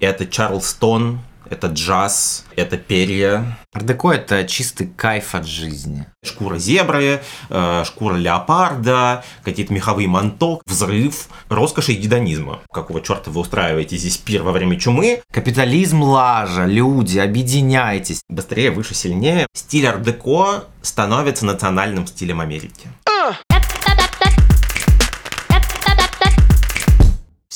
Это Чарлстон, это джаз, это перья. Ардеко – это чистый кайф от жизни. Шкура зебры, э, шкура леопарда, какие-то меховые манто, взрыв, роскошь и гедонизма. Какого черта вы устраиваете здесь пир во время чумы? Капитализм лажа, люди, объединяйтесь. Быстрее, выше, сильнее. Стиль ардеко становится национальным стилем Америки.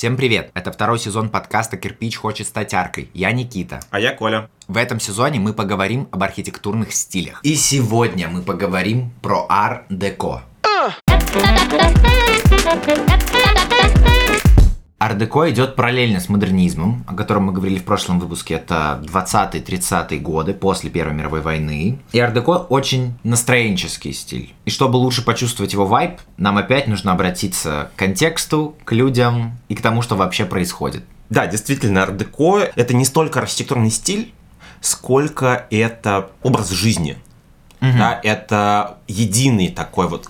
Всем привет! Это второй сезон подкаста «Кирпич хочет стать аркой». Я Никита. А я Коля. В этом сезоне мы поговорим об архитектурных стилях. И сегодня мы поговорим про ар-деко. Ардеко идет параллельно с модернизмом, о котором мы говорили в прошлом выпуске. Это 20-30-е годы после Первой мировой войны. И ардеко очень настроенческий стиль. И чтобы лучше почувствовать его вайб, нам опять нужно обратиться к контексту, к людям и к тому, что вообще происходит. Да, действительно, ардеко — это не столько архитектурный стиль, сколько это образ жизни. Угу. Да, это единый такой вот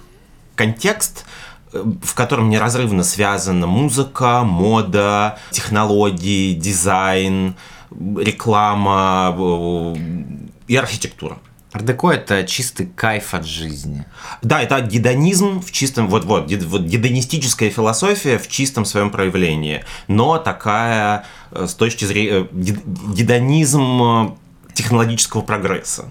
контекст, в котором неразрывно связана музыка, мода, технологии, дизайн, реклама э, и архитектура. Ардеко это чистый кайф от жизни. Да, это гедонизм в чистом, вот, вот, вот гедонистическая философия в чистом своем проявлении, но такая э, с точки зрения э, гедонизм технологического прогресса.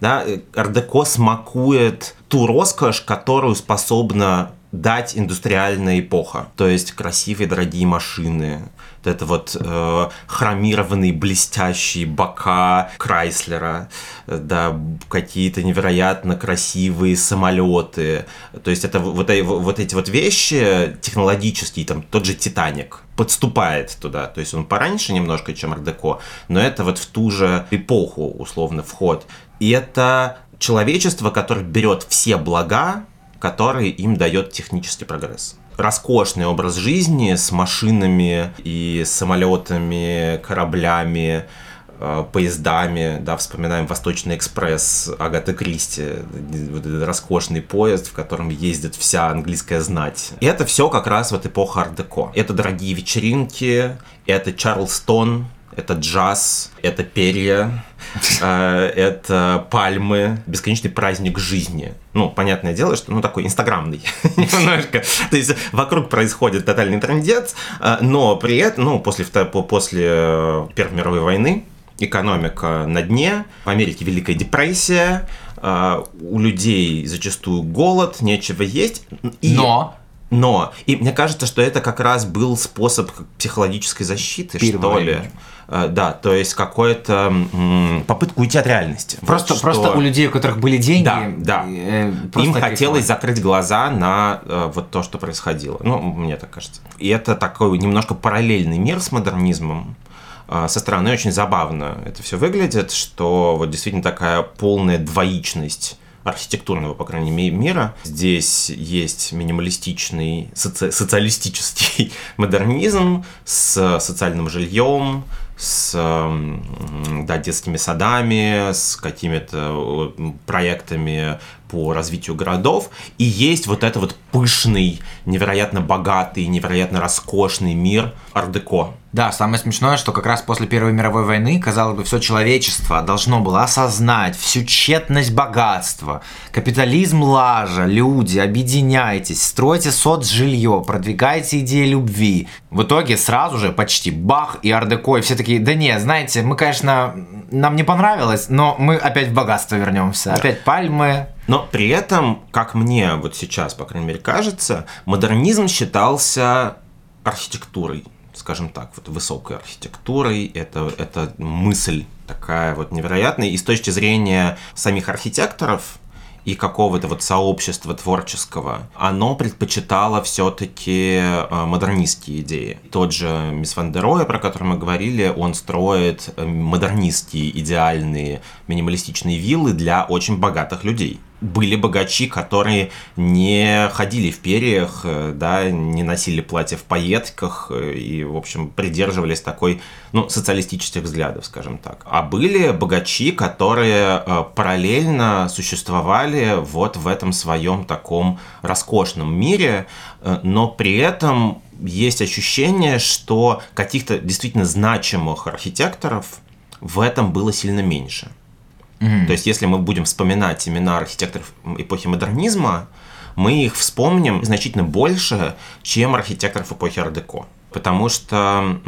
Да, Ардеко смакует ту роскошь, которую способна дать индустриальная эпоха. То есть красивые дорогие машины, вот это вот э, хромированные блестящие бока Крайслера, да, какие-то невероятно красивые самолеты. То есть это вот, вот эти вот вещи технологические, там тот же Титаник подступает туда. То есть он пораньше немножко, чем Ардеко, но это вот в ту же эпоху условно вход. И это человечество, которое берет все блага который им дает технический прогресс. Роскошный образ жизни с машинами и самолетами, кораблями, э, поездами, да, вспоминаем Восточный экспресс Агаты Кристи, роскошный поезд, в котором ездит вся английская знать. И это все как раз вот эпоха ар-деко. Это дорогие вечеринки, это Чарлстон, это джаз, это перья, э, это пальмы, бесконечный праздник жизни. Ну, понятное дело, что, ну, такой инстаграмный немножко. То есть вокруг происходит тотальный трендец, э, но при этом, ну, после, после э, Первой мировой войны экономика на дне, в Америке Великая депрессия, у людей зачастую голод, нечего есть. И... Но но, и мне кажется, что это как раз был способ психологической защиты, что ли. Э, да, то есть какое-то попытку уйти от реальности. Просто, вот просто у людей, у которых были деньги, да, да. Э, им хотелось закрыть глаза на э, вот то, что происходило. Ну, мне так кажется. И это такой немножко параллельный мир с модернизмом. Э, со стороны очень забавно это все выглядит, что вот действительно такая полная двоичность архитектурного, по крайней мере, мира. Здесь есть минималистичный соци социалистический модернизм с социальным жильем, с да, детскими садами, с какими-то проектами по развитию городов. И есть вот это вот пышный, невероятно богатый, невероятно роскошный мир ардеко. Да, самое смешное, что как раз после Первой мировой войны, казалось бы, все человечество должно было осознать всю тщетность богатства. Капитализм лажа, люди, объединяйтесь, стройте соцжилье, продвигайте идеи любви. В итоге сразу же почти бах и ардеко, и все такие, да не, знаете, мы, конечно, нам не понравилось, но мы опять в богатство вернемся. Опять пальмы, но при этом, как мне вот сейчас, по крайней мере, кажется, модернизм считался архитектурой, скажем так, вот высокой архитектурой. Это, это мысль такая вот невероятная. И с точки зрения самих архитекторов, и какого-то вот сообщества творческого, оно предпочитало все-таки э, модернистские идеи. Тот же Мисс Ван дер Роя, про который мы говорили, он строит э, модернистские идеальные минималистичные виллы для очень богатых людей были богачи, которые не ходили в перьях, э, да, не носили платья в пайетках э, и, в общем, придерживались такой, ну, социалистических взглядов, скажем так. А были богачи, которые э, параллельно существовали вот в этом своем таком роскошном мире, но при этом есть ощущение, что каких-то действительно значимых архитекторов в этом было сильно меньше. То есть, если мы будем вспоминать имена архитекторов эпохи модернизма, мы их вспомним значительно больше, чем архитекторов эпохи ар-деко. Потому что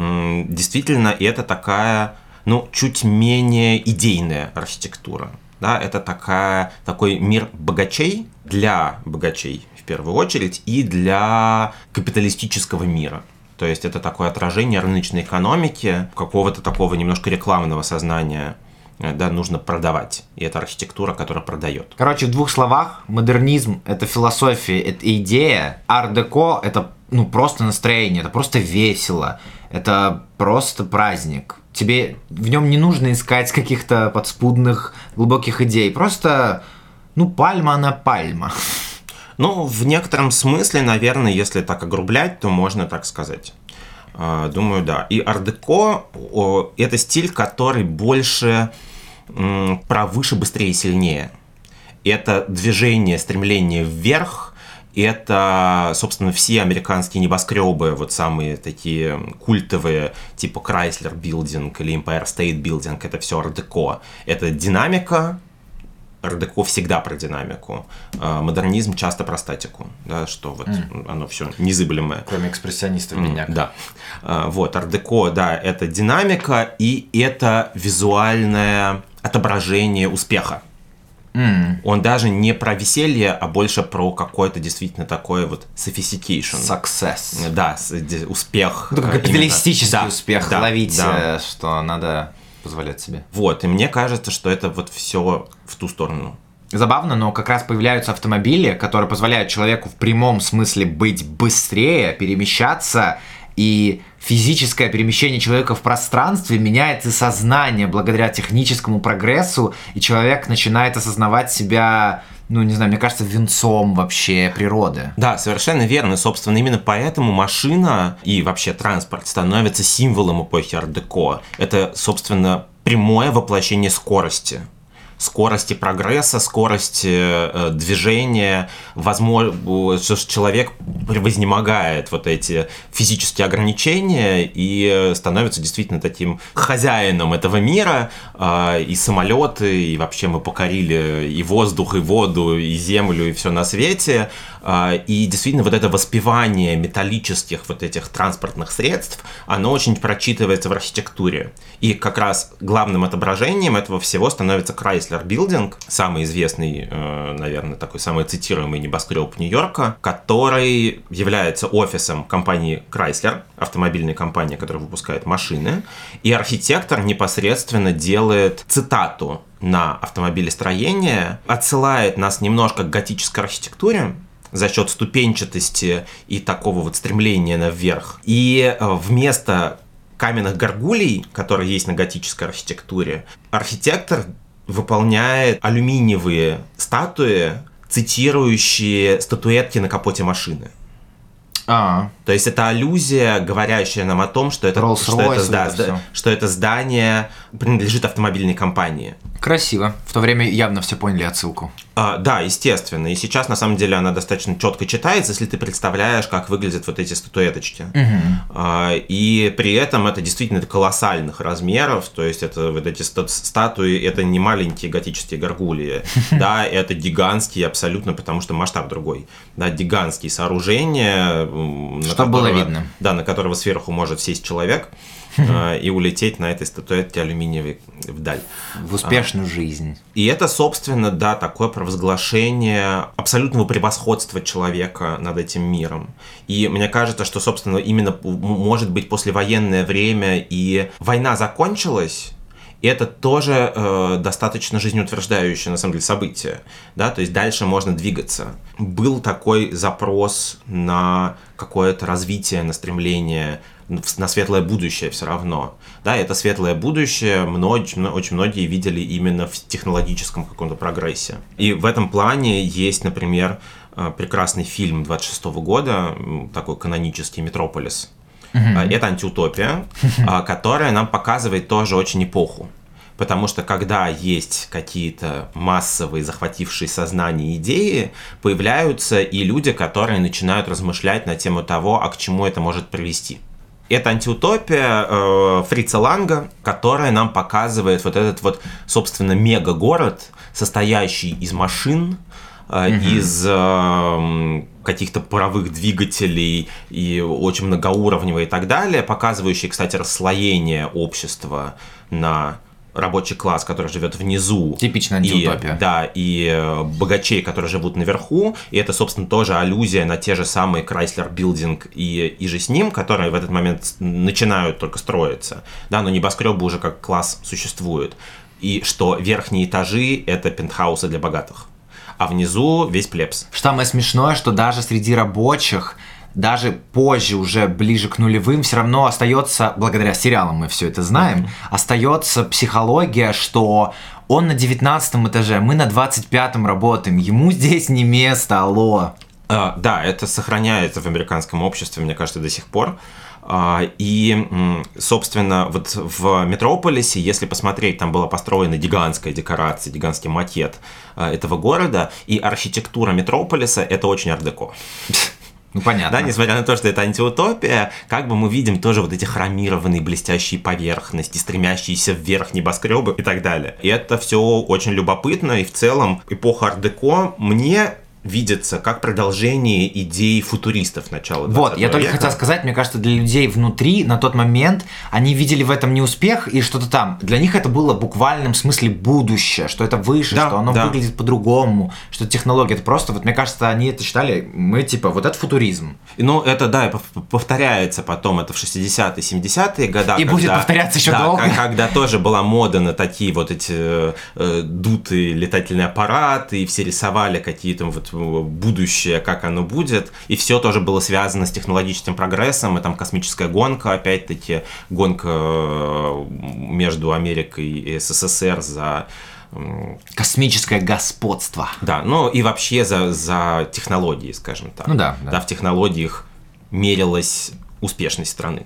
действительно это такая, ну, чуть менее идейная архитектура. Да, это такая, такой мир богачей для богачей в первую очередь и для капиталистического мира. То есть это такое отражение рыночной экономики, какого-то такого немножко рекламного сознания да, нужно продавать. И это архитектура, которая продает. Короче, в двух словах, модернизм – это философия, это идея, ар-деко – это ну, просто настроение, это просто весело, это просто праздник. Тебе в нем не нужно искать каких-то подспудных глубоких идей, просто, ну, пальма на пальма. Ну, в некотором смысле, наверное, если так огрублять, то можно так сказать. А, думаю, да. И ардеко – это стиль, который больше про выше, быстрее, сильнее. Это движение, стремление вверх, это, собственно, все американские небоскребы, вот самые такие культовые, типа Chrysler Building или Empire State Building, это все ардеко. Это динамика, Ардеко всегда про динамику, а модернизм часто про статику, да, что вот mm. оно все незыблемое. Кроме экспрессионистов меня. Mm, да. А, вот, ардеко, да, это динамика и это визуальное отображение успеха. Mm. Он даже не про веселье, а больше про какой-то действительно такой вот sophistication. Success. Да, успех. Ну, капиталистический да, успех да, ловить, да. Что надо позволять себе. Вот, и мне кажется, что это вот все в ту сторону. Забавно, но как раз появляются автомобили, которые позволяют человеку в прямом смысле быть быстрее, перемещаться, и физическое перемещение человека в пространстве меняет и сознание благодаря техническому прогрессу, и человек начинает осознавать себя ну, не знаю, мне кажется, венцом вообще природы. Да, совершенно верно. Собственно, именно поэтому машина и вообще транспорт становится символом эпохи ар-деко. Это, собственно, прямое воплощение скорости скорости прогресса, скорости э, движения, возможно, что человек вознемогает вот эти физические ограничения и становится действительно таким хозяином этого мира, э, и самолеты, и вообще мы покорили и воздух, и воду, и землю, и все на свете, и действительно вот это воспевание металлических вот этих транспортных средств, оно очень прочитывается в архитектуре. И как раз главным отображением этого всего становится Chrysler Building, самый известный, э, наверное, такой самый цитируемый небоскреб Нью-Йорка, который является офисом компании Chrysler, автомобильной компании, которая выпускает машины, и архитектор непосредственно делает цитату на автомобилестроение, отсылает нас немножко к готической архитектуре, за счет ступенчатости и такого вот стремления наверх. И э, вместо каменных горгулей, которые есть на готической архитектуре, архитектор выполняет алюминиевые статуи, цитирующие статуэтки на капоте машины. А. То есть это аллюзия, говорящая нам о том, что это, что это, да, это что это здание принадлежит автомобильной компании. Красиво. В то время явно все поняли отсылку. А, да, естественно. И сейчас, на самом деле, она достаточно четко читается, если ты представляешь, как выглядят вот эти статуэточки. Угу. А, и при этом это действительно колоссальных размеров. То есть это вот эти статуи, это не маленькие готические горгулии. Да, это гигантские абсолютно, потому что масштаб другой. Да, гигантские сооружения. Что было видно. Да, на которого сверху может сесть человек. Э, и улететь на этой статуэтке алюминиевой вдаль. В успешную жизнь. И это, собственно, да, такое провозглашение абсолютного превосходства человека над этим миром. И мне кажется, что, собственно, именно, может быть, послевоенное время и война закончилась, и это тоже э, достаточно жизнеутверждающее, на самом деле, событие. Да? То есть дальше можно двигаться. Был такой запрос на какое-то развитие, на стремление на светлое будущее все равно. Да, это светлое будущее многие, очень многие видели именно в технологическом каком-то прогрессе. И в этом плане есть, например, э, прекрасный фильм 26 года, такой канонический «Метрополис». Угу. Это антиутопия, а, которая нам показывает тоже очень эпоху Потому что когда есть какие-то массовые, захватившие сознание идеи, появляются и люди, которые начинают размышлять на тему того, а к чему это может привести. Это антиутопия э, Фрица Ланга, которая нам показывает вот этот вот, собственно, мегагород, состоящий из машин. Из э, каких-то паровых двигателей и очень многоуровневый и так далее, показывающий, кстати, расслоение общества на рабочий класс, который живет внизу. Типичная антиутопия. И, да, и э, богачей, которые живут наверху. И это, собственно, тоже аллюзия на те же самые Chrysler Building и, и же с ним, которые в этот момент начинают только строиться. Да, но небоскребы уже как класс существуют. И что верхние этажи — это пентхаусы для богатых. А внизу весь плебс. Что самое смешное, что даже среди рабочих даже позже, уже ближе к нулевым, все равно остается, благодаря сериалам мы все это знаем, mm-hmm. остается психология, что он на 19 этаже, мы на 25 работаем, ему здесь не место, алло. А, да, это сохраняется в американском обществе, мне кажется, до сих пор. А, и, собственно, вот в Метрополисе, если посмотреть, там была построена гигантская декорация, гигантский макет а, этого города, и архитектура Метрополиса — это очень ардеко. Ну, понятно. Да, несмотря на то, что это антиутопия, как бы мы видим тоже вот эти хромированные блестящие поверхности, стремящиеся вверх небоскребы и так далее. И это все очень любопытно, и в целом эпоха ар-деко мне видится как продолжение идей футуристов начала Вот, я только хотел сказать, мне кажется, для людей внутри на тот момент они видели в этом не успех и что-то там. Для них это было в буквальном смысле будущее, что это выше, да, что оно да. выглядит по-другому, что технология это просто, вот мне кажется, они это считали, мы типа, вот это футуризм. Ну, это да, повторяется потом, это в 60-е, 70-е годы. И когда, будет повторяться еще да, долго. Когда тоже была мода на такие вот эти э, дутые летательные аппараты, и все рисовали какие-то вот будущее, как оно будет, и все тоже было связано с технологическим прогрессом, и там космическая гонка, опять-таки, гонка э, между Америкой и СССР за Космическое господство. Да, ну и вообще за, за технологии, скажем так. Ну да, да. Да, в технологиях мерилась успешность страны.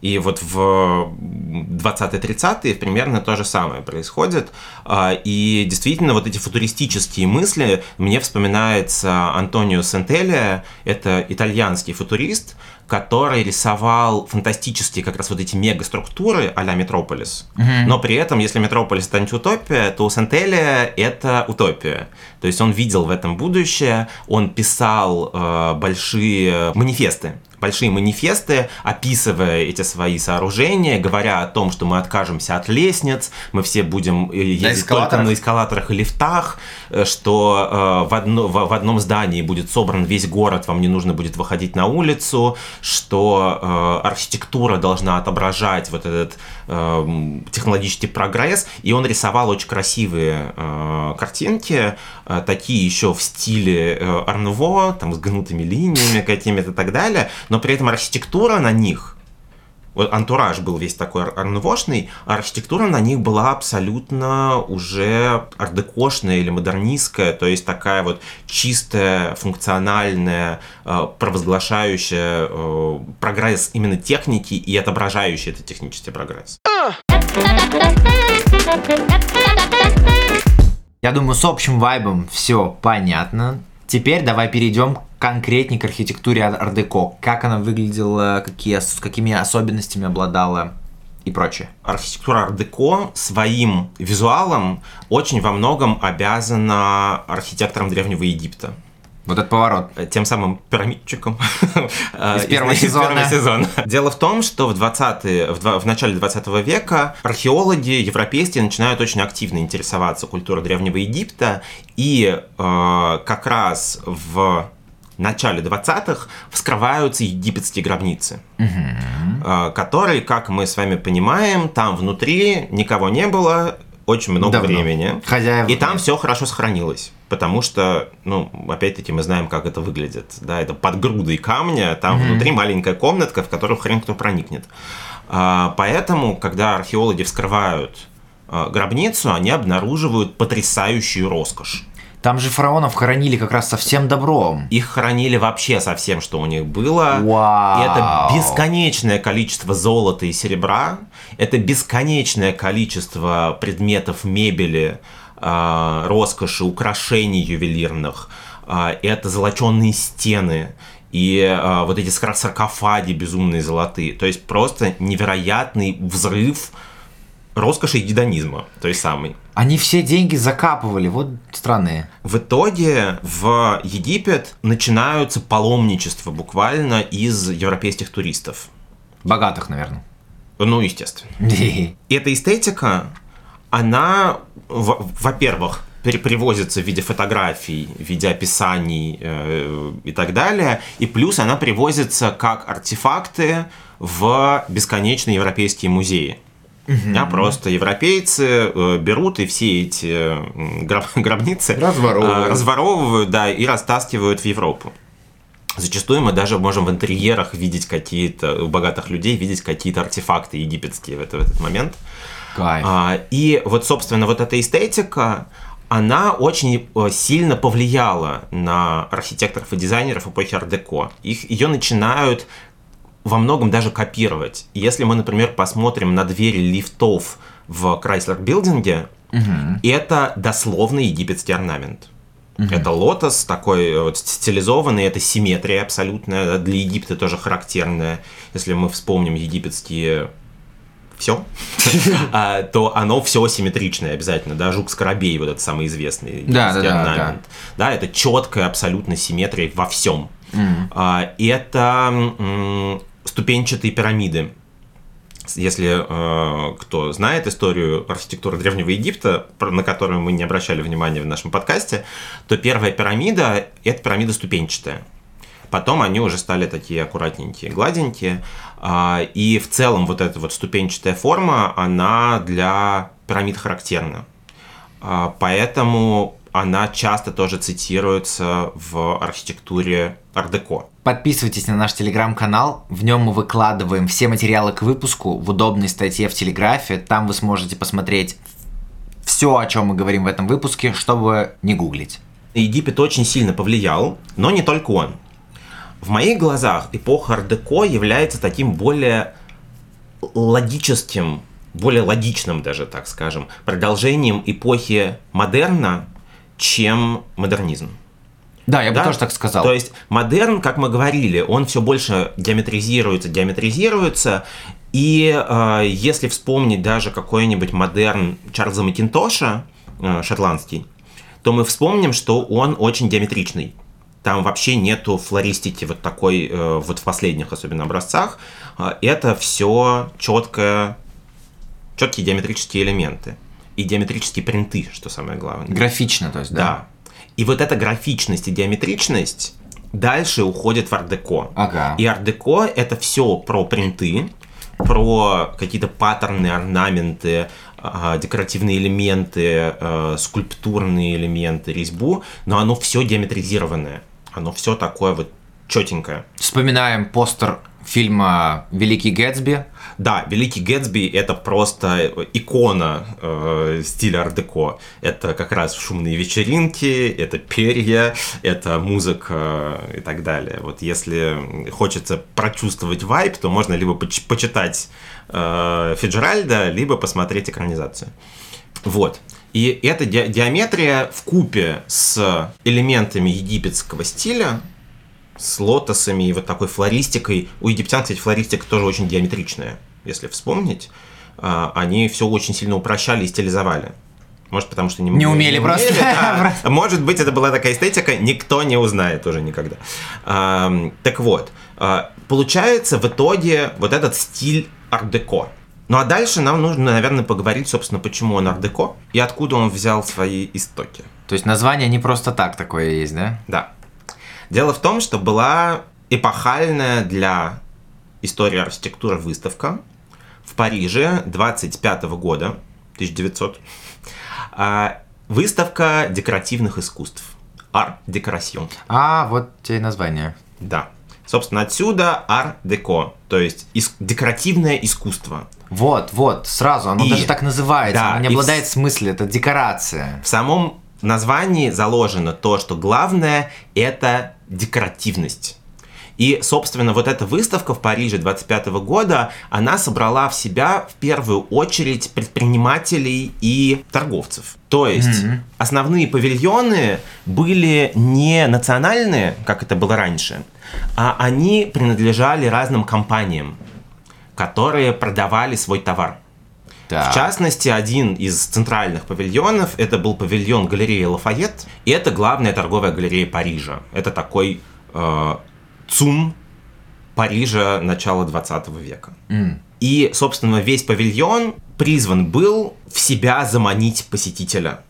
И вот в 20-30-е примерно то же самое происходит. А, и действительно, вот эти футуристические мысли, мне вспоминается Антонио Сентелия, это итальянский футурист, который рисовал фантастические как раз вот эти мегаструктуры а-ля Метрополис. Mm-hmm. Но при этом, если Метрополис это антиутопия, то у Сентелия это утопия. То есть он видел в этом будущее, он писал э, большие манифесты большие манифесты, описывая эти свои сооружения, говоря о том, что мы откажемся от лестниц, мы все будем э, ездить только на эскалаторах и лифтах, э, что э, в, одно, в, в одном здании будет собран весь город, вам не нужно будет выходить на улицу, что э, архитектура должна отображать вот этот э, технологический прогресс, и он рисовал очень красивые э, картинки, такие еще в стиле э, Арнуво, там с гнутыми линиями какими-то и так далее, но при этом архитектура на них, вот антураж был весь такой арнувошный, а архитектура на них была абсолютно уже ардекошная или модернистская, то есть такая вот чистая, функциональная, э, провозглашающая э, прогресс именно техники и отображающая этот технический прогресс. Я думаю, с общим вайбом все понятно. Теперь давай перейдем конкретнее к архитектуре ар-деко. Как она выглядела, какие, с какими особенностями обладала и прочее. Архитектура ар-деко своим визуалом очень во многом обязана архитекторам Древнего Египта. Вот этот поворот. Э, тем самым пирамидчиком. Из первого сезона. сезона. Дело в том, что в, 20 в, в начале 20 века археологи европейские начинают очень активно интересоваться культурой Древнего Египта, и э, как раз в начале 20-х вскрываются египетские гробницы, угу. которые, как мы с вами понимаем, там внутри никого не было, очень много Давно. времени. Хозяева. И там все хорошо сохранилось. Потому что, ну, опять-таки, мы знаем, как это выглядит. Да, это под грудой камня, там mm-hmm. внутри маленькая комнатка, в которую хрен кто проникнет. А, поэтому, когда археологи вскрывают а, гробницу, они обнаруживают потрясающую роскошь. Там же фараонов хоронили как раз со всем добром. Их хоронили вообще со всем, что у них было. Вау. И это бесконечное количество золота и серебра. Это бесконечное количество предметов мебели, э, роскоши, украшений ювелирных. Э, это золоченные стены и э, вот эти сар- саркофаги безумные золотые. То есть просто невероятный взрыв роскоши и гедонизма, той самый. Они все деньги закапывали, вот странные. В итоге в Египет начинаются паломничества буквально из европейских туристов. Богатых, наверное. Ну, естественно. И эта эстетика, она, во- во-первых, привозится в виде фотографий, в виде описаний э, и так далее, и плюс она привозится как артефакты в бесконечные европейские музеи. А просто европейцы э, берут и все эти э, гроб- гробницы Разворовывают. э, разворовывают, да, и растаскивают в Европу. Зачастую мы даже можем в интерьерах видеть какие-то, у богатых людей видеть какие-то артефакты египетские в, это- в этот момент. Кайф. А, и вот, собственно, вот эта эстетика, она очень сильно повлияла на архитекторов и дизайнеров эпохи ар-деко. Их, ее начинают во многом даже копировать. Если мы, например, посмотрим на двери лифтов в Chrysler билдинге, это дословно египетский орнамент. Это лотос такой э, вот стилизованный, это симметрия абсолютная, для Египта тоже характерная. Если мы вспомним египетские все, то оно все симметричное обязательно, да, жук скоробей, вот этот самый известный Да, египетский да, да, орнамент. Да, это четкая абсолютно симметрия во всем. А, И это ступенчатые пирамиды. Если э, кто знает историю архитектуры Древнего Египта, на которую мы не обращали внимания в нашем подкасте, то первая пирамида – это пирамида ступенчатая. Потом они уже стали такие аккуратненькие, гладенькие. А, И в целом вот эта вот ступенчатая форма, она для пирамид характерна. А, Поэтому она часто тоже цитируется в архитектуре ар-деко. Подписывайтесь на наш телеграм-канал. В нем мы выкладываем все материалы к выпуску в удобной статье в Телеграфе. Там вы сможете посмотреть все, о чем мы говорим в этом выпуске, чтобы не гуглить. Египет очень сильно повлиял, но не только он. В моих глазах эпоха ар-деко является таким более логическим, более логичным даже, так скажем, продолжением эпохи модерна, чем модернизм. Да, я бы Да? тоже так сказал. То есть модерн, как мы говорили, он все больше геометризируется, геометризируется. И э, если вспомнить даже какой-нибудь модерн Чарльза Макинтоша, э, шотландский, то мы вспомним, что он очень геометричный. Там вообще нету флористики вот такой, э, вот в последних особенно образцах. Э, Это все четкое, четкие геометрические элементы. И геометрические принты, что самое главное. Графично, то есть, да. Да. И вот эта графичность и геометричность дальше уходит в ар-деко. Ага. И ар-деко это все про принты, про какие-то паттерны, орнаменты, а, декоративные элементы, э, скульптурные элементы, резьбу, но оно все геометризированное. Оно все такое вот четенькое. Вспоминаем постер фильма «Великий Гэтсби». Да, Великий Гэтсби это просто икона э, стиля ар-деко. Это как раз шумные вечеринки, это перья, это музыка и так далее. Вот если хочется прочувствовать вайб, то можно либо поч- почитать э, Фиджеральда, либо посмотреть экранизацию. Вот. И эта ди- геометрия в купе с элементами египетского стиля, с лотосами и вот такой флористикой. У египтян, кстати, флористика тоже очень геометричная, если вспомнить. А, Они все очень сильно упрощали и стилизовали. Может, потому что не, Не умели просто. да. Может быть, это была такая эстетика, никто не узнает уже никогда. Так вот, а, получается в итоге вот этот стиль ар-деко. Ну а дальше нам нужно, наверное, поговорить, собственно, почему он ар-деко и откуда он взял свои истоки. То есть название не просто так такое есть, да? Да. Дело в том, что была эпохальная для истории архитектуры выставка в Париже 25 года, 1900. а, Выставка декоративных искусств. Ар-декорасьон. А, вот тебе название. Да. Собственно, отсюда ар-деко, то есть ис- декоративное искусство. Вот, вот, сразу, оно И- даже так называется, да, оно не обладает в- смыслом, это декорация. В самом названии заложено то, что главное – это декоративность. И, собственно, вот эта выставка в Париже 25 года, она собрала в себя в первую очередь предпринимателей и торговцев. То есть mm-hmm. основные павильоны были не национальные, как это было раньше, а они принадлежали разным компаниям, которые продавали свой товар. Так. В частности, один из центральных павильонов это был павильон галереи Лафайет, и это главная торговая галерея Парижа. Это такой э, ЦУМ Парижа начала 20 века. Mm. И, собственно, весь павильон призван был в себя заманить посетителя.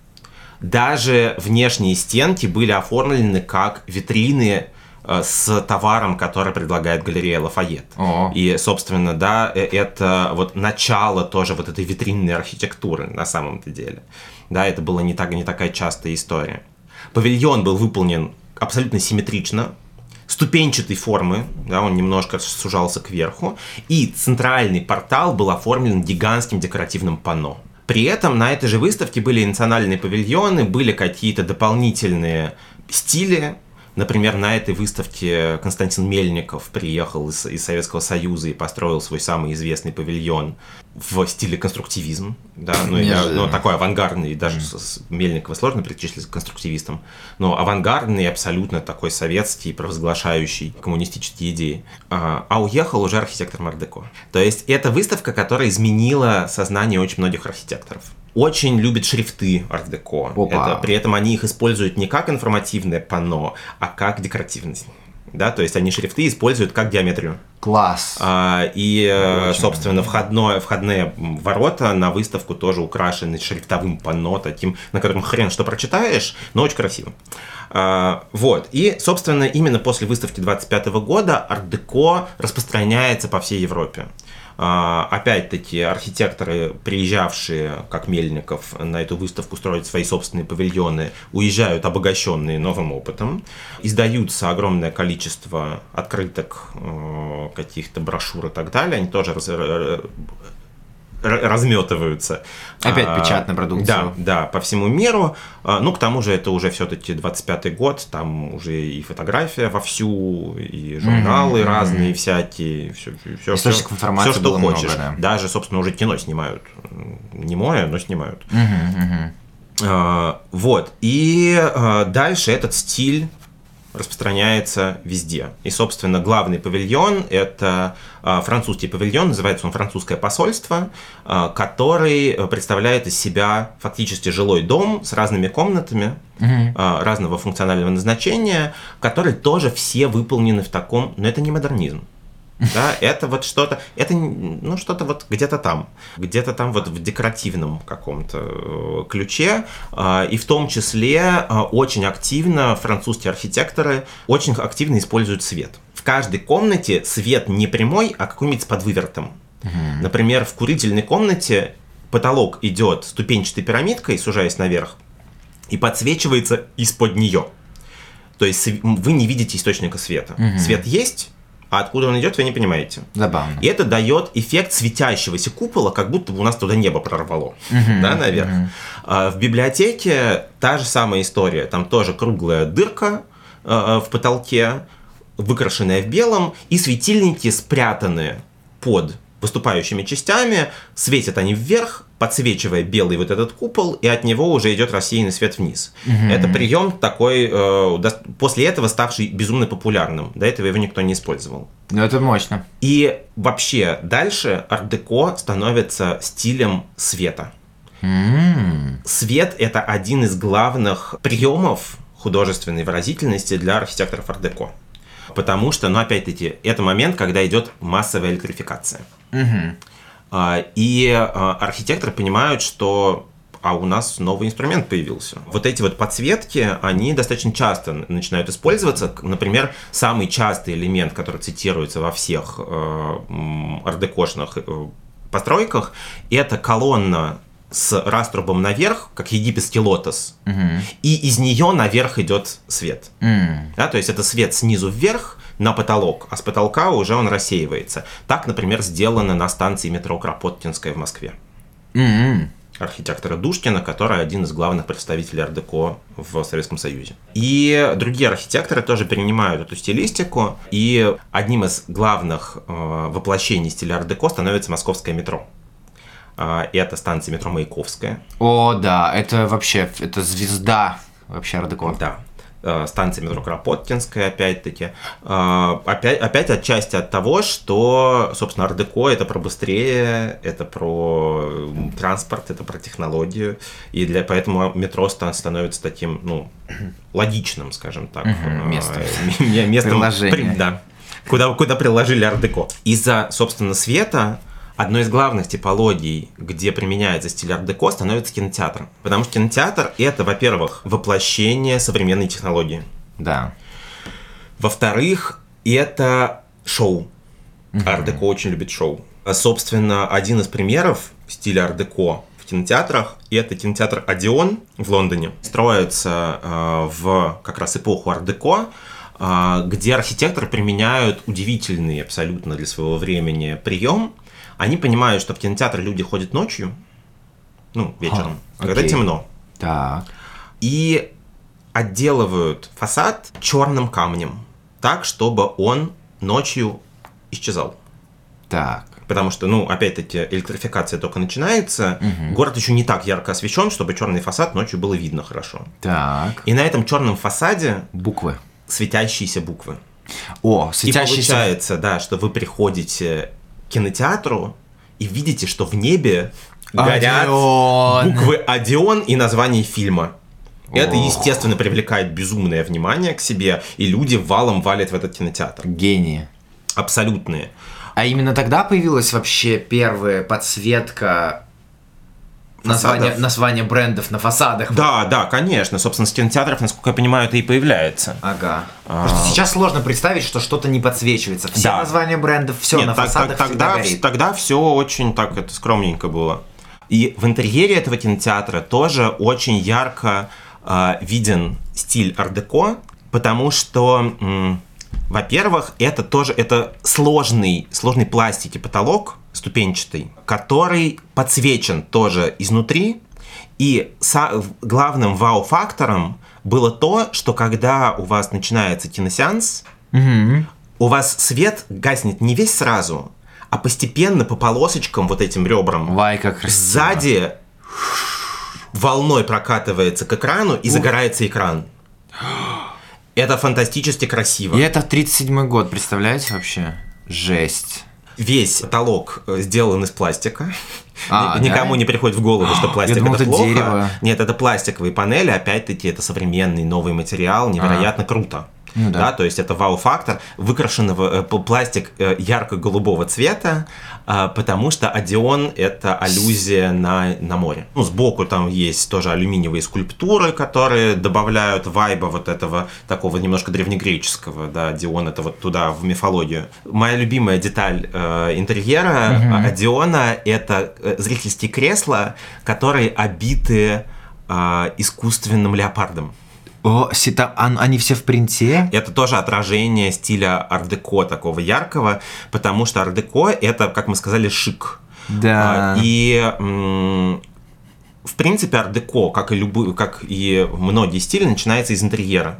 Даже внешние стенки были оформлены как витрины э, с товаром, который предлагает галерея Лафайет. Oh. И, собственно, да, э, это вот начало тоже вот этой витринной архитектуры на самом-то деле. Да, это была не, так, не такая частая история. Павильон был выполнен абсолютно симметрично, ступенчатой формы, да, он немножко сужался кверху, и центральный портал был оформлен гигантским декоративным панно. При этом на этой же выставке были национальные павильоны, были какие-то дополнительные стили, Например, на этой выставке Константин Мельников приехал из, из Советского Союза и построил свой самый известный павильон в стиле конструктивизм. Да? Ну, и, ну, такой авангардный, даже mm. Мельникова сложно причислить к конструктивистам, но авангардный, абсолютно такой советский, провозглашающий коммунистические идеи. А, а уехал уже архитектор Мардеко. То есть это выставка, которая изменила сознание очень многих архитекторов очень любит шрифты арт-деко. Это, при этом они их используют не как информативное панно, а как декоративность. Да, то есть они шрифты используют как геометрию. Класс. А, и, э, очень собственно, входное, входные ворота на выставку тоже украшены шрифтовым панно, таким, на котором хрен что прочитаешь, но очень красиво. А, вот. И, собственно, именно после выставки 25 года арт-деко распространяется по всей Европе. А, опять-таки, архитекторы, приезжавшие, как Мельников, на эту выставку строить свои собственные павильоны, уезжают обогащенные новым опытом. Издаются огромное количество открыток, э, каких-то брошюр и так далее. Они тоже разметываются. Опять а, печатная продукция. Да, да, по всему миру. А, ну, к тому же это уже все-таки 25-й год, там уже и фотография вовсю, и журналы mm-hmm. разные всякие, все, все, Источников информации все, что хочешь. Много, да. Даже, собственно, уже кино снимают. Не мое, но снимают. Mm-hmm. Вот. И дальше этот стиль распространяется везде. И, собственно, главный павильон – это а, французский павильон, называется он «Французское посольство», а, который представляет из себя фактически жилой дом с разными комнатами угу. разного функционального назначения, которые тоже все выполнены в таком… Но это не модернизм. Да, это вот что-то, это ну что-то вот где-то там, где-то там вот в декоративном каком-то э, ключе, а, и в том числе а, очень активно французские архитекторы очень активно используют свет. В каждой комнате свет не прямой, а какой-нибудь с подвывертом. Угу. Например, в курительной комнате потолок идет ступенчатой пирамидкой, сужаясь наверх, и подсвечивается из-под нее. То есть вы не видите источника света. Угу. Свет есть, а откуда он идет, вы не понимаете. Забавно. И это дает эффект светящегося купола, как будто бы у нас туда небо прорвало, uh-huh, да, наверх. Uh-huh. А, в библиотеке та же самая история. Там тоже круглая дырка э, в потолке, выкрашенная в белом, и светильники спрятаны под выступающими частями, светят они вверх, подсвечивая белый вот этот купол, и от него уже идет рассеянный свет вниз. Угу. Это прием такой, э, после этого ставший безумно популярным. До этого его никто не использовал. Ну, это мощно. И вообще дальше арт-деко становится стилем света. Mm. Свет – это один из главных приемов художественной выразительности для архитекторов арт-деко. Потому что, ну, опять-таки, это момент, когда идет массовая электрификация. Угу. И а, архитекторы понимают, что а у нас новый инструмент появился. Вот эти вот подсветки, они достаточно часто начинают использоваться. Например, самый частый элемент, который цитируется во всех э, ардекошных э, постройках, это колонна с раструбом наверх, как египетский лотос, угу. и из нее наверх идет свет. Mm. Да, то есть это свет снизу вверх на потолок, а с потолка уже он рассеивается. Так, например, сделано на станции метро Кропоткинская в Москве. Mm-hmm. архитектора Душкина, который один из главных представителей ар-деко в Советском Союзе. И другие архитекторы тоже перенимают эту стилистику, и одним из главных э, воплощений стиля ар-деко становится московское метро. Э, это станция метро Маяковская. О, да, это вообще, это звезда вообще ар-деко. Да, Э, станция метро Кропоткинская, опять-таки. Э, опять, опять отчасти от того, что, собственно, ардеко это про быстрее, это про транспорт, это про технологию, и для, поэтому метро становится таким, ну, логичным, скажем так. местом. местом Приложение. Да. Куда, куда приложили ардеко. Из-за, собственно, света одной из главных типологий, где применяется стиль арт-деко, становится кинотеатр. Потому что кинотеатр — это, во-первых, воплощение современной технологии. Да. Во-вторых, это шоу. Mm-hmm. Арт-деко очень любит шоу. А, собственно, один из примеров стиля арт-деко в кинотеатрах — это кинотеатр «Одеон» в Лондоне. Строится э, в как раз эпоху арт-деко, э, где архитекторы применяют удивительный абсолютно для своего времени прием — они понимают, что в кинотеатр люди ходят ночью, ну, вечером, а, когда окей. темно. Так. И отделывают фасад черным камнем, так, чтобы он ночью исчезал. Так. Потому что, ну, опять-таки, электрификация только начинается, угу. город еще не так ярко освещен, чтобы черный фасад ночью было видно хорошо. Так. И на этом черном фасаде буквы. Светящиеся буквы. О, светящиеся. И получается, да, что вы приходите кинотеатру и видите, что в небе горят Одеон. буквы Одеон и название фильма. Это, естественно, привлекает безумное внимание к себе, и люди валом валят в этот кинотеатр. Гении. Абсолютные. А именно тогда появилась вообще первая подсветка название, название брендов на фасадах. Да, да, конечно. Собственно, с кинотеатров, насколько я понимаю, это и появляется. Ага. А... Просто сейчас сложно представить, что что-то не подсвечивается. Все да. названия брендов, все Нет, на так, фасадах так, тогда, горит. тогда все очень так это скромненько было. И в интерьере этого кинотеатра тоже очень ярко э, виден стиль ар-деко, потому что, во-первых, это тоже это сложный, сложный пластики потолок, ступенчатый, который подсвечен тоже изнутри. И главным вау-фактором было то, что когда у вас начинается киносеанс, угу. у вас свет гаснет не весь сразу, а постепенно по полосочкам вот этим ребрам. Вай, как красиво. Сзади волной прокатывается к экрану и Ух. загорается экран. Это фантастически красиво. И это 37 год, представляете вообще? Жесть весь потолок э, сделан из пластика. А, Никому да? не приходит в голову, что пластик думал, это, это плохо. Дерево. Нет, это пластиковые панели, опять-таки это современный новый материал, невероятно а. круто. Ну, да. да, то есть это вау-фактор, выкрашенного э, пластик э, ярко-голубого цвета, э, потому что Одеон это аллюзия на, на море. Ну, сбоку там есть тоже алюминиевые скульптуры, которые добавляют вайба вот этого такого немножко древнегреческого, да, Одеон это вот туда, в мифологию. Моя любимая деталь э, интерьера угу. Одеона это э, зрительские кресла, которые обиты э, искусственным леопардом. О, сита, они все в принте? Это тоже отражение стиля ардеко такого яркого, потому что ардеко это, как мы сказали, шик. Да. А, и в принципе ардеко, как и любые, как и многие стили, начинается из интерьера.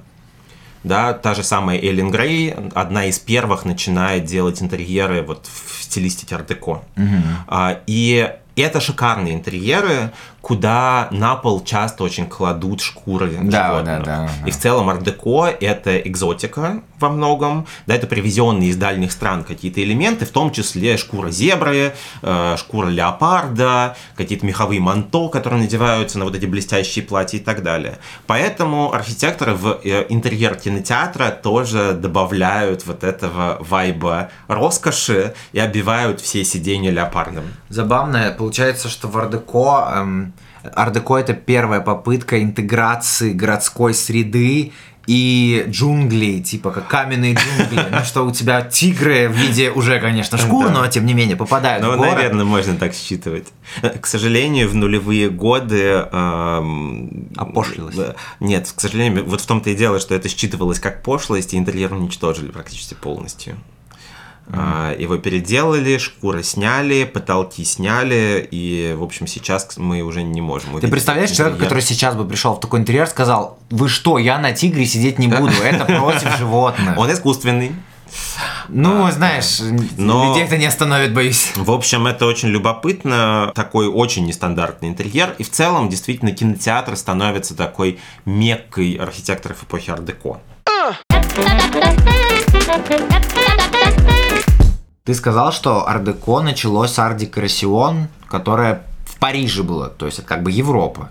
Да, та же самая Эллен Грей, одна из первых начинает делать интерьеры вот в стилистике ардеко. Угу. И это шикарные интерьеры, куда на пол часто очень кладут шкуры да, животных. Да, да, да. И в целом арт-деко это экзотика во многом, да, это привезенные из дальних стран какие-то элементы, в том числе шкура зебры, э, шкура леопарда, какие-то меховые манто, которые надеваются на вот эти блестящие платья и так далее. Поэтому архитекторы в э, интерьер кинотеатра тоже добавляют вот этого вайба роскоши и обивают все сиденья леопардом. Забавно, получается, что в ардеко эм, Ардеко это первая попытка интеграции городской среды и джунглей, типа как каменные джунгли. Ну что у тебя тигры в виде уже, конечно, шкур, но тем не менее попадают ну, в город. наверное, можно так считывать. К сожалению, в нулевые годы... Эм, Опошлилось. Нет, к сожалению, вот в том-то и дело, что это считывалось как пошлость, и интерьер уничтожили практически полностью. Mm. Его переделали, шкуры сняли, потолки сняли, и, в общем, сейчас мы уже не можем. Ты представляешь человека, который сейчас бы пришел в такой интерьер, сказал, вы что, я на тигре сидеть не буду, это против животных. Он искусственный. Ну, а, знаешь, но... людей это не остановит, боюсь. В общем, это очень любопытно, такой очень нестандартный интерьер, и в целом, действительно, кинотеатр становится такой меккой архитекторов эпохи ар-деко. Ты сказал, что ардеко началось с ардекорасион, которая в Париже была, то есть это как бы Европа.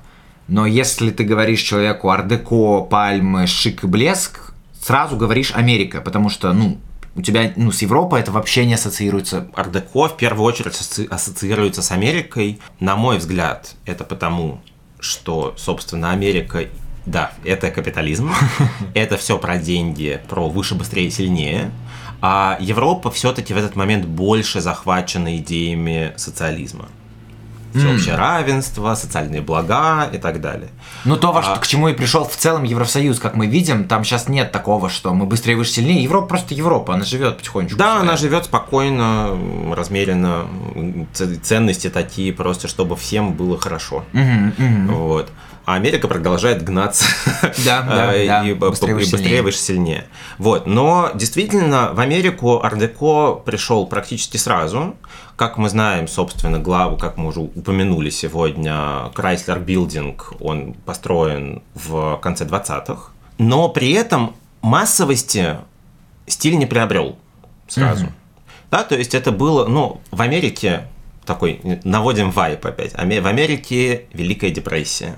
Но если ты говоришь человеку ардеко, пальмы, шик и блеск, сразу говоришь Америка, потому что, ну, у тебя, ну, с Европой это вообще не ассоциируется. Ардеко в первую очередь ассоциируется с Америкой. На мой взгляд, это потому, что, собственно, Америка да, это капитализм. Это все про деньги, про выше, быстрее, сильнее. А Европа все-таки в этот момент больше захвачена идеями социализма. Всеобщее mm. равенство, социальные блага и так далее. Ну, то, во а... к чему и пришел в целом Евросоюз, как мы видим, там сейчас нет такого, что мы быстрее, выше, сильнее. Европа просто Европа, она живет потихонечку. Да, она живет спокойно, размеренно. Ценности такие, просто чтобы всем было хорошо. Mm-hmm, mm-hmm. Вот а Америка продолжает гнаться да, да, и да. быстрее, выше, быстрее, выше, сильнее. Вот. Но действительно в Америку ардеко пришел практически сразу. Как мы знаем, собственно, главу, как мы уже упомянули сегодня, Chrysler Building, он построен в конце 20-х. Но при этом массовости стиль не приобрел сразу. Угу. Да, то есть это было, ну, в Америке такой, наводим вайп опять. В Америке Великая депрессия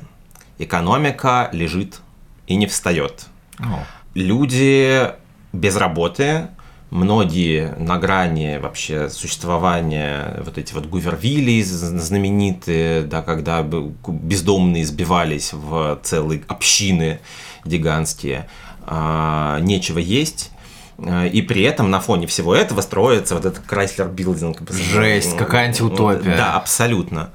экономика лежит и не встает. Oh. Люди без работы, многие на грани вообще существования, вот эти вот гувервилли знаменитые, да, когда бездомные сбивались в целые общины гигантские, а, нечего есть, а, и при этом на фоне всего этого строится вот этот Chrysler Building. Жесть, какая антиутопия. Да, абсолютно.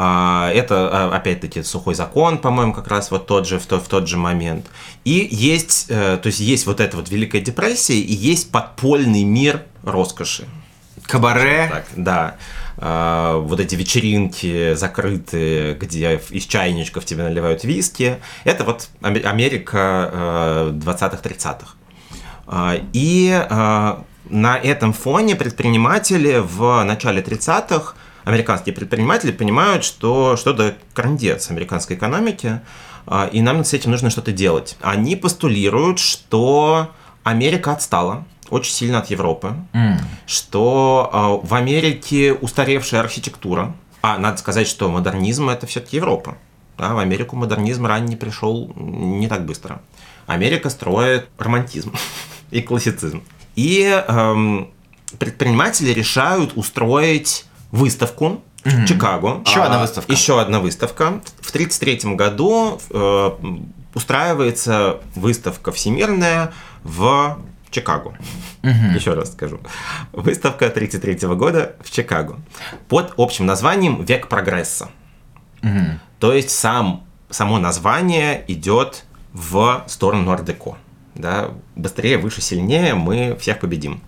А, это, а, опять-таки, сухой закон, по-моему, как раз вот тот же, в тот, в тот же момент. И есть, э, то есть есть вот эта вот Великая депрессия, и есть подпольный мир роскоши. Кабаре. Так, да. А, вот эти вечеринки закрытые, где из чайничков тебе наливают виски. Это вот Америка 20-30-х. Э, и на этом фоне предприниматели в начале 30-х американские предприниматели понимают, что что-то крандец американской экономики, а, и нам с этим нужно что-то делать. Они постулируют, что Америка отстала очень сильно от Европы, mm. что а, в Америке устаревшая архитектура, а надо сказать, что модернизм это все-таки Европа. Да, в Америку модернизм ранее пришел не так быстро. Америка строит романтизм и классицизм. И эм, предприниматели решают устроить выставку в Чикаго. Еще а, одна выставка. Еще одна выставка. В 1933 году э, устраивается выставка всемирная в Чикаго. Угу. Еще раз скажу. Выставка 1933 года в Чикаго. Под общим названием «Век прогресса». Угу. То есть сам, само название идет в сторону ардеко. Да? Быстрее, выше, сильнее мы всех победим.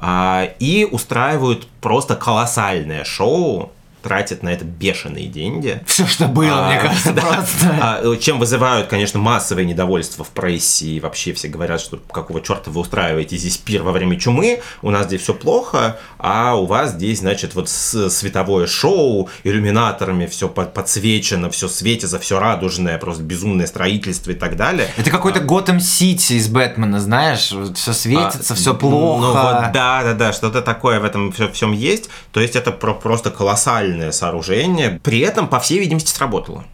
А, и устраивают просто колоссальное шоу тратят на это бешеные деньги. Все, что было, а, мне кажется, да, просто. А, чем вызывают, конечно, массовое недовольство в прессе, и вообще все говорят, что какого черта вы устраиваете здесь пир во время чумы, у нас здесь все плохо, а у вас здесь, значит, вот световое шоу, иллюминаторами все подсвечено, все светится, все радужное, просто безумное строительство и так далее. Это какой-то Готэм Сити из Бэтмена, знаешь, все светится, а, все плохо. Ну вот, да, да, да, что-то такое в этом всем есть, то есть это про просто колоссально идеальное сооружение, при этом, по всей видимости, сработало.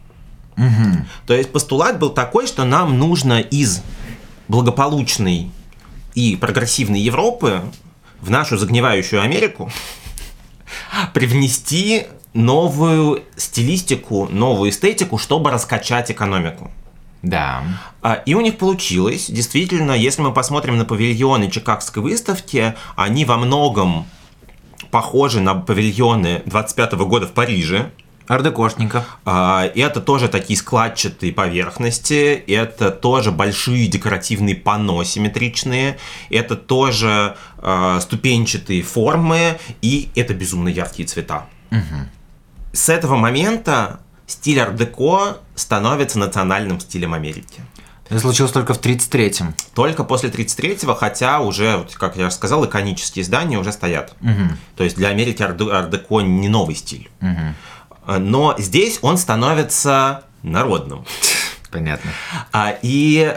Угу. То есть постулат был такой, что нам нужно из благополучной и прогрессивной Европы в нашу загнивающую Америку привнести новую стилистику, новую эстетику, чтобы раскачать экономику. Да. А, и у них получилось. Действительно, если мы посмотрим на павильоны Чикагской выставки, они во многом похожи на павильоны 25 года в Париже. Ардекошненько. А, Это тоже такие складчатые поверхности, это тоже большие декоративные панно симметричные, это тоже а, ступенчатые формы, и это безумно яркие цвета. С этого момента стиль ар-деко становится национальным стилем Америки. Это случилось только в 33-м. Только после 33-го, хотя уже, как я сказал, иконические здания уже стоят. То есть для Америки ар- ар-деко не новый стиль. А, Но здесь он становится народным. Понятно. А, И э,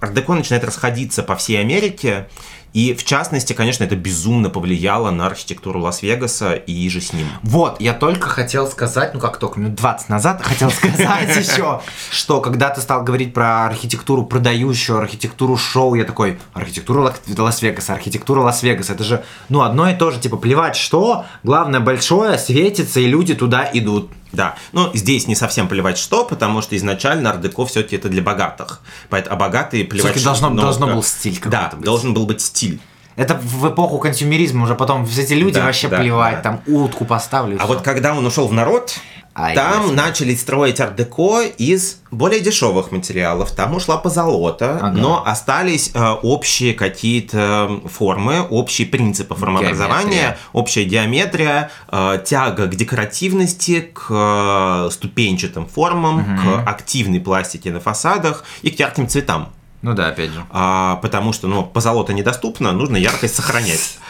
ар-деко начинает расходиться по всей Америке. И в частности, конечно, это безумно повлияло на архитектуру Лас-Вегаса и же с ним. Вот, я только хотел сказать, ну как только минут 20 назад хотел сказать еще, что когда ты стал говорить про архитектуру продающую, архитектуру шоу, я такой, архитектура Лас-Вегаса, архитектура Лас-Вегаса, это же, ну, одно и то же, типа, плевать что, главное большое, светится, и люди туда идут. Да, но здесь не совсем плевать что, потому что изначально ар-деко все-таки это для богатых. Поэтому, а богатые плевать Всё-таки должно- много. должно был стиль Да, какой-то быть. должен был быть стиль. Это в эпоху консюмеризма уже потом все эти люди Да, вообще да, плевать, да. там утку поставлю. А всё. вот когда он ушел в народ, Ай, там ясно. начали строить ар-деко из более дешевых материалов. Там ушла позолота, Ага. но остались э, общие какие-то формы, общие принципы формообразования, Геометрия. общая геометрия, э, тяга к декоративности, к э, ступенчатым формам, к активной пластике на фасадах и к ярким цветам. Ну да, опять же. А, потому что ну, позолота недоступна, нужно яркость сохранять.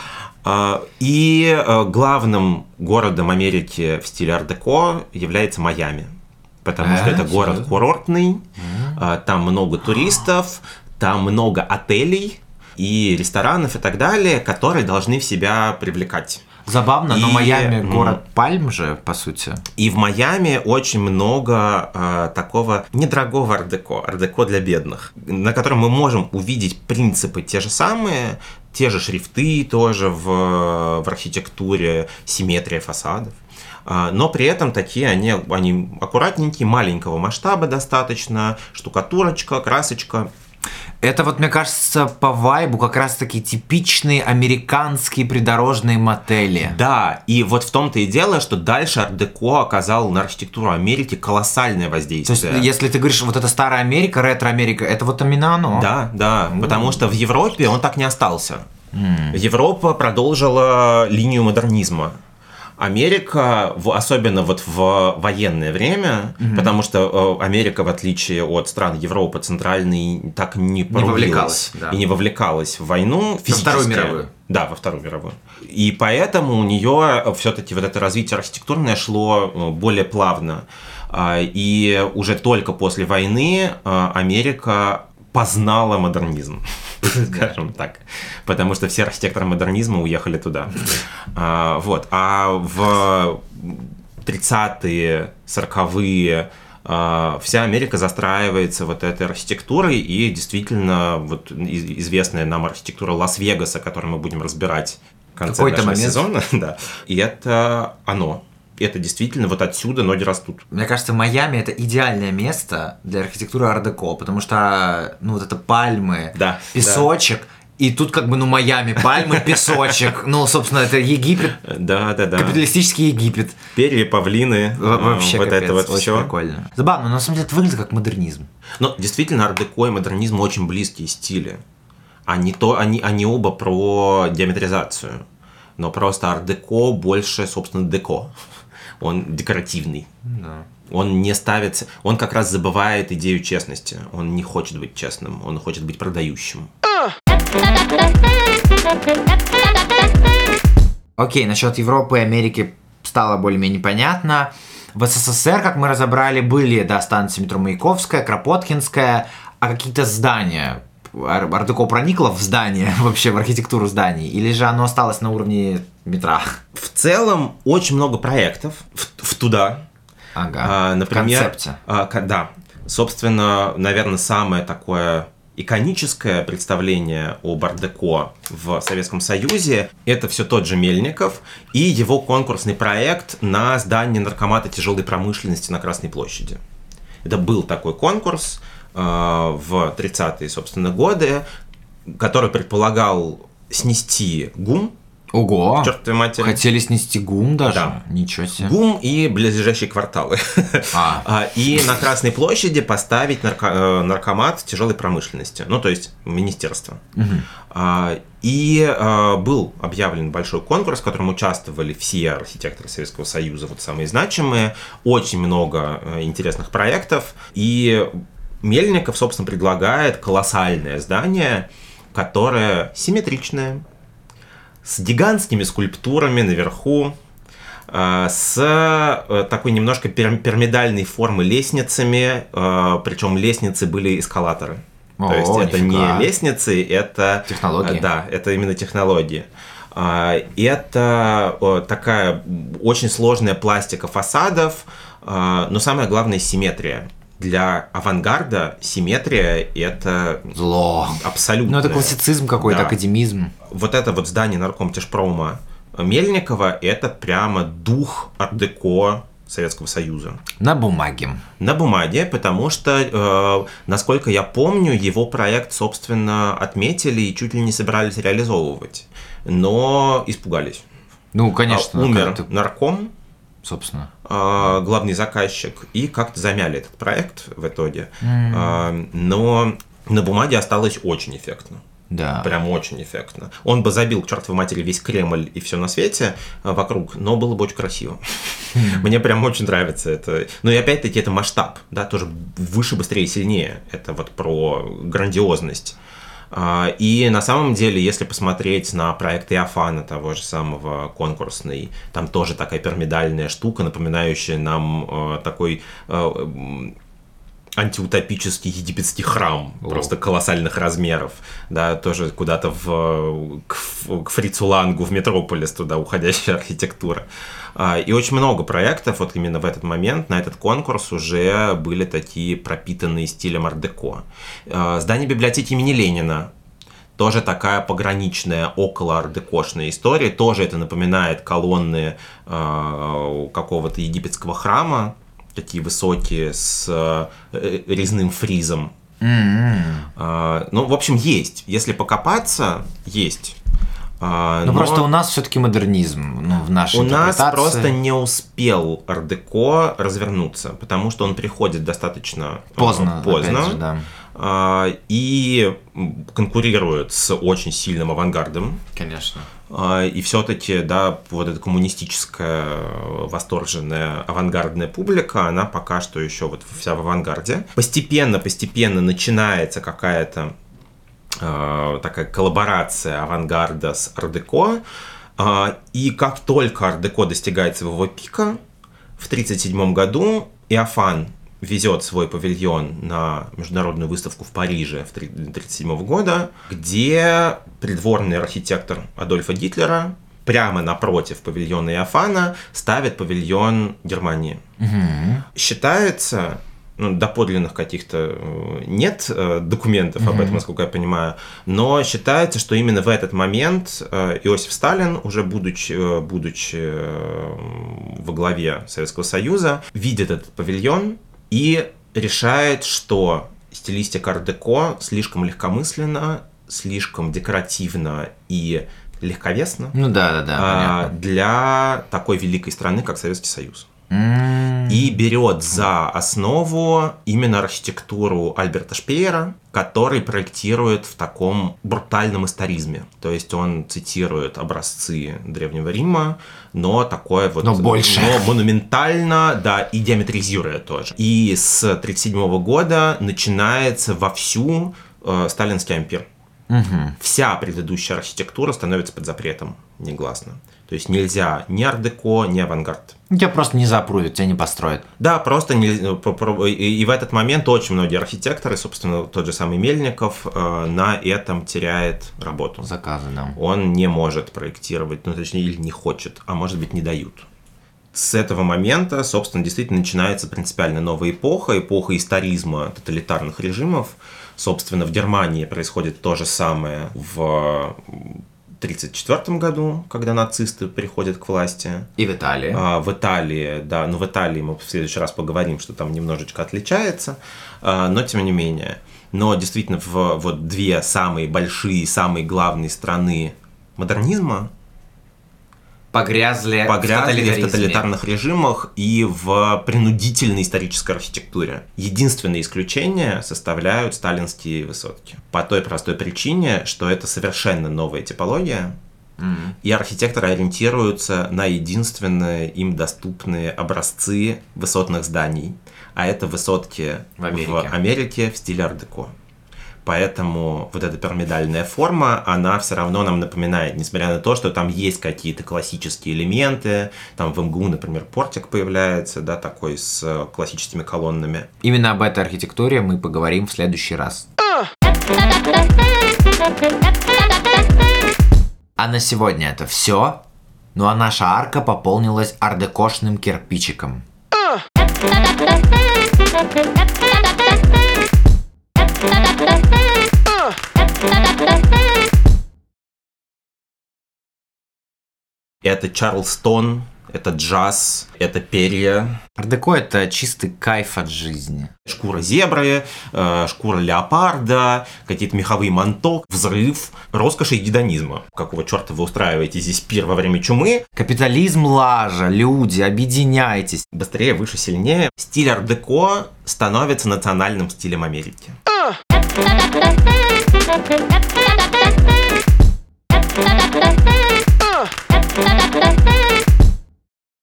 А, И э, главным городом Америки в стиле ар-деко является Майами. Потому что Э, это город курортный, а, там много туристов, там много отелей и ресторанов и так далее, которые должны в себя привлекать. Забавно, но И, Майами м, город пальм же, по сути. И в Майами очень много э, такого недорогого ар-деко, ар-деко для бедных, на котором мы можем увидеть принципы те же самые, те же шрифты тоже в, в архитектуре, симметрия фасадов. А, Но при этом такие они, они аккуратненькие, маленького масштаба достаточно, штукатурочка, красочка. Это вот, мне кажется, по вайбу как раз-таки типичные американские придорожные мотели. Да, и вот в том-то и дело, что дальше ар-деко оказал на архитектуру Америки колоссальное То есть, воздействие. если ты говоришь, вот это старая Америка, ретро-Америка, это вот именно оно. Да, да, потому что в Европе он так не остался. Европа продолжила линию модернизма. Америка, в- особенно вот в военное время, потому что э, Америка, в отличие от стран Европы центральной, так не порубилась вовлекалась, да. и не вовлекалась в войну физически. Вторую мировую. Да, во Вторую мировую. И поэтому у нее все-таки вот это развитие архитектурное шло э, более плавно. А, И уже только после войны э, Америка познала модернизм, скажем так. Потому что все архитекторы модернизма уехали туда. А, Вот. А в 30-е, 40-е а, вся Америка застраивается вот этой архитектурой, и действительно вот известная нам архитектура Лас-Вегаса, которую мы будем разбирать в конце Какой-то нашего момент. сезона, да, и это оно. Это действительно вот отсюда ноги растут. Мне кажется, Майами это идеальное место для архитектуры ар-деко, потому что, ну, вот это пальмы, Да, песочек, и тут как бы, ну, Майами, пальмы, песочек, ну, собственно, это Египет, Да, да, да. капиталистический Египет. Перья, павлины, Во- Вообще вот капец, это вот очень все. прикольно. Забавно, но на самом деле это выглядит как модернизм. Но действительно, ар-деко и модернизм очень близкие стили. Они, то, они, они оба про диаметризацию. Но просто ар-деко больше, собственно, деко. Он декоративный. Да. Он не ставится... Он как раз забывает идею честности. Он не хочет быть честным. Он хочет быть продающим. Окей, насчет Европы и Америки стало более-менее понятно. В СССР, как мы разобрали, были, да, станции метро Маяковская, Кропоткинская, а какие-то здания. Ар- Ар-деко проникло в здание, вообще в архитектуру зданий, или же оно осталось на уровне метра? В целом, очень много проектов в, в туда. Ага, А, например, в концепте. а, да. Собственно, наверное, самое такое иконическое представление о Бардеко в Советском Союзе – это все тот же Мельников и его конкурсный проект на здание наркомата тяжелой промышленности на Красной площади. Это был такой конкурс в 30-е, собственно, годы, который предполагал снести ГУМ, Ого! Черт матери. Хотели снести ГУМ даже? Да. Ничего себе. ГУМ и ближайшие кварталы. А. А, И на Красной площади поставить нарко- э, наркомат тяжелой промышленности, ну то есть министерство. А, И э, был объявлен большой конкурс, в котором участвовали все архитекторы Советского Союза, вот самые значимые, очень много э, интересных проектов. И Мельников, собственно, предлагает колоссальное здание, которое симметричное, с гигантскими скульптурами наверху, э, с э, такой немножко пир- пирамидальной формы лестницами, э, причем лестницы были эскалаторы. О, То есть это нифига. не лестницы, это... Технологии. Да, это именно технологии. Это такая очень сложная пластика фасадов, но самое главное симметрия. Для авангарда симметрия это Зло. абсолютно. Ну, это классицизм какой-то, Да. академизм. Вот это вот здание наркомтешпрома Мельникова, это прямо дух art-деко Советского Союза. На бумаге. На бумаге, потому что, э, насколько я помню, его проект, собственно, отметили и чуть ли не собирались реализовывать. Но испугались. Ну, конечно. А, Умер ты- нарком, собственно. э, главный заказчик, и как-то замяли этот проект в итоге. Э, Но на бумаге осталось очень эффектно. Да. Прям очень эффектно. Он бы забил к чертовой матери весь Кремль и все на свете э, вокруг, но было бы очень красиво. Мне прям очень нравится это. Ну и опять-таки это масштаб, да, тоже выше, быстрее, сильнее. Это вот про грандиозность. А, И на самом деле, если посмотреть на проект Иофана, того же самого конкурсный, там тоже такая пирамидальная штука, напоминающая нам э, такой э, антиутопический египетский храм, О. просто колоссальных размеров, да, тоже куда-то в, к, к Фрицу Лангу, в Метрополис, туда уходящая архитектура. А, И очень много проектов, вот именно в этот момент, на этот конкурс уже были такие пропитанные стилем ар-деко. Здание библиотеки имени Ленина, тоже такая пограничная, около ардекошная история. Тоже это напоминает колонны э, какого-то египетского храма, такие высокие, с э, резным фризом. М-м. А, ну, в общем, есть. Если покопаться, есть. А, Ну, но просто у нас все-таки модернизм, ну, в нашей у нас просто не успел ардеко развернуться, потому что он приходит достаточно э, Поздно, поздно же, да. А, и конкурирует с очень сильным авангардом. Конечно. А, И все-таки, да, вот эта коммунистическая, восторженная, авангардная публика, она пока что еще вот вся в авангарде. Постепенно, постепенно начинается какая-то э, такая коллаборация авангарда с ардеко. И как только ардеко достигает своего пика, в 1937 году Иофан везет свой павильон на международную выставку в Париже в 1937 года, где придворный архитектор Адольфа Гитлера прямо напротив павильона Иофана ставит павильон Германии. Мгм. Считается, ну, доподлинных каких-то э, нет э, документов об этом, насколько я понимаю, но считается, что именно в этот момент э, Иосиф Сталин, уже будучи, э, будучи э, во главе Советского Союза, видит этот павильон и решает, что стилистика ар-деко слишком легкомысленно, слишком декоративно и легковесно Ну да, да, да, а, понятно. для такой великой страны, как Советский Союз И берет за основу именно архитектуру Альберта Шпеера, который проектирует в таком брутальном историзме. То есть он цитирует образцы Древнего Рима, но такое вот... Но больше. Но монументально, да, и диаметризируя тоже. И с 1937 года начинается вовсю э, сталинский ампир. Мгм. Вся предыдущая архитектура становится под запретом, негласно. То есть нельзя ни ар-деко, ни авангард. Тебя просто не запрувят, тебя не построят. Да, просто не, по- по- и, и в этот момент очень многие архитекторы, собственно, тот же самый Мельников, э, на этом теряет работу. Заказы, да. Он не может проектировать, ну, точнее, или не хочет, а может быть, не дают. С этого момента, собственно, действительно начинается принципиально новая эпоха, эпоха историзма тоталитарных режимов. Собственно, в Германии происходит то же самое в 1934 году, когда нацисты приходят к власти. И в Италии. А, в Италии, да, ну в Италии мы в следующий раз поговорим, что там немножечко отличается, а, но тем не менее. Но действительно, в вот две самые большие, самые главные страны модернизма, погрязли, погрязли в, в тоталитарных режимах и в принудительной исторической архитектуре. Единственное исключение составляют сталинские высотки. По той простой причине, что это совершенно новая типология, Mm-hmm. И архитекторы ориентируются на единственные им доступные образцы высотных зданий. А это высотки в Америке, в, Америке в стиле ар-деко. Поэтому вот эта пирамидальная форма, она все равно нам напоминает, несмотря на то, что там есть какие-то классические элементы, там в МГУ, например, портик появляется, да, такой с классическими колоннами. Именно об этой архитектуре мы поговорим в следующий раз. А на сегодня это все. Ну а наша арка пополнилась ардекошным кирпичиком. Это Чарлстон, это джаз, это перья. Ардеко – это чистый кайф от жизни. Шкура зебры, э, шкура леопарда, какие-то меховые манто, взрыв, роскошь и гедонизма. Какого черта вы устраиваете здесь пир во время чумы? Капитализм лажа, люди, объединяйтесь. Быстрее, выше, сильнее. Стиль ардеко становится национальным стилем Америки. Uh!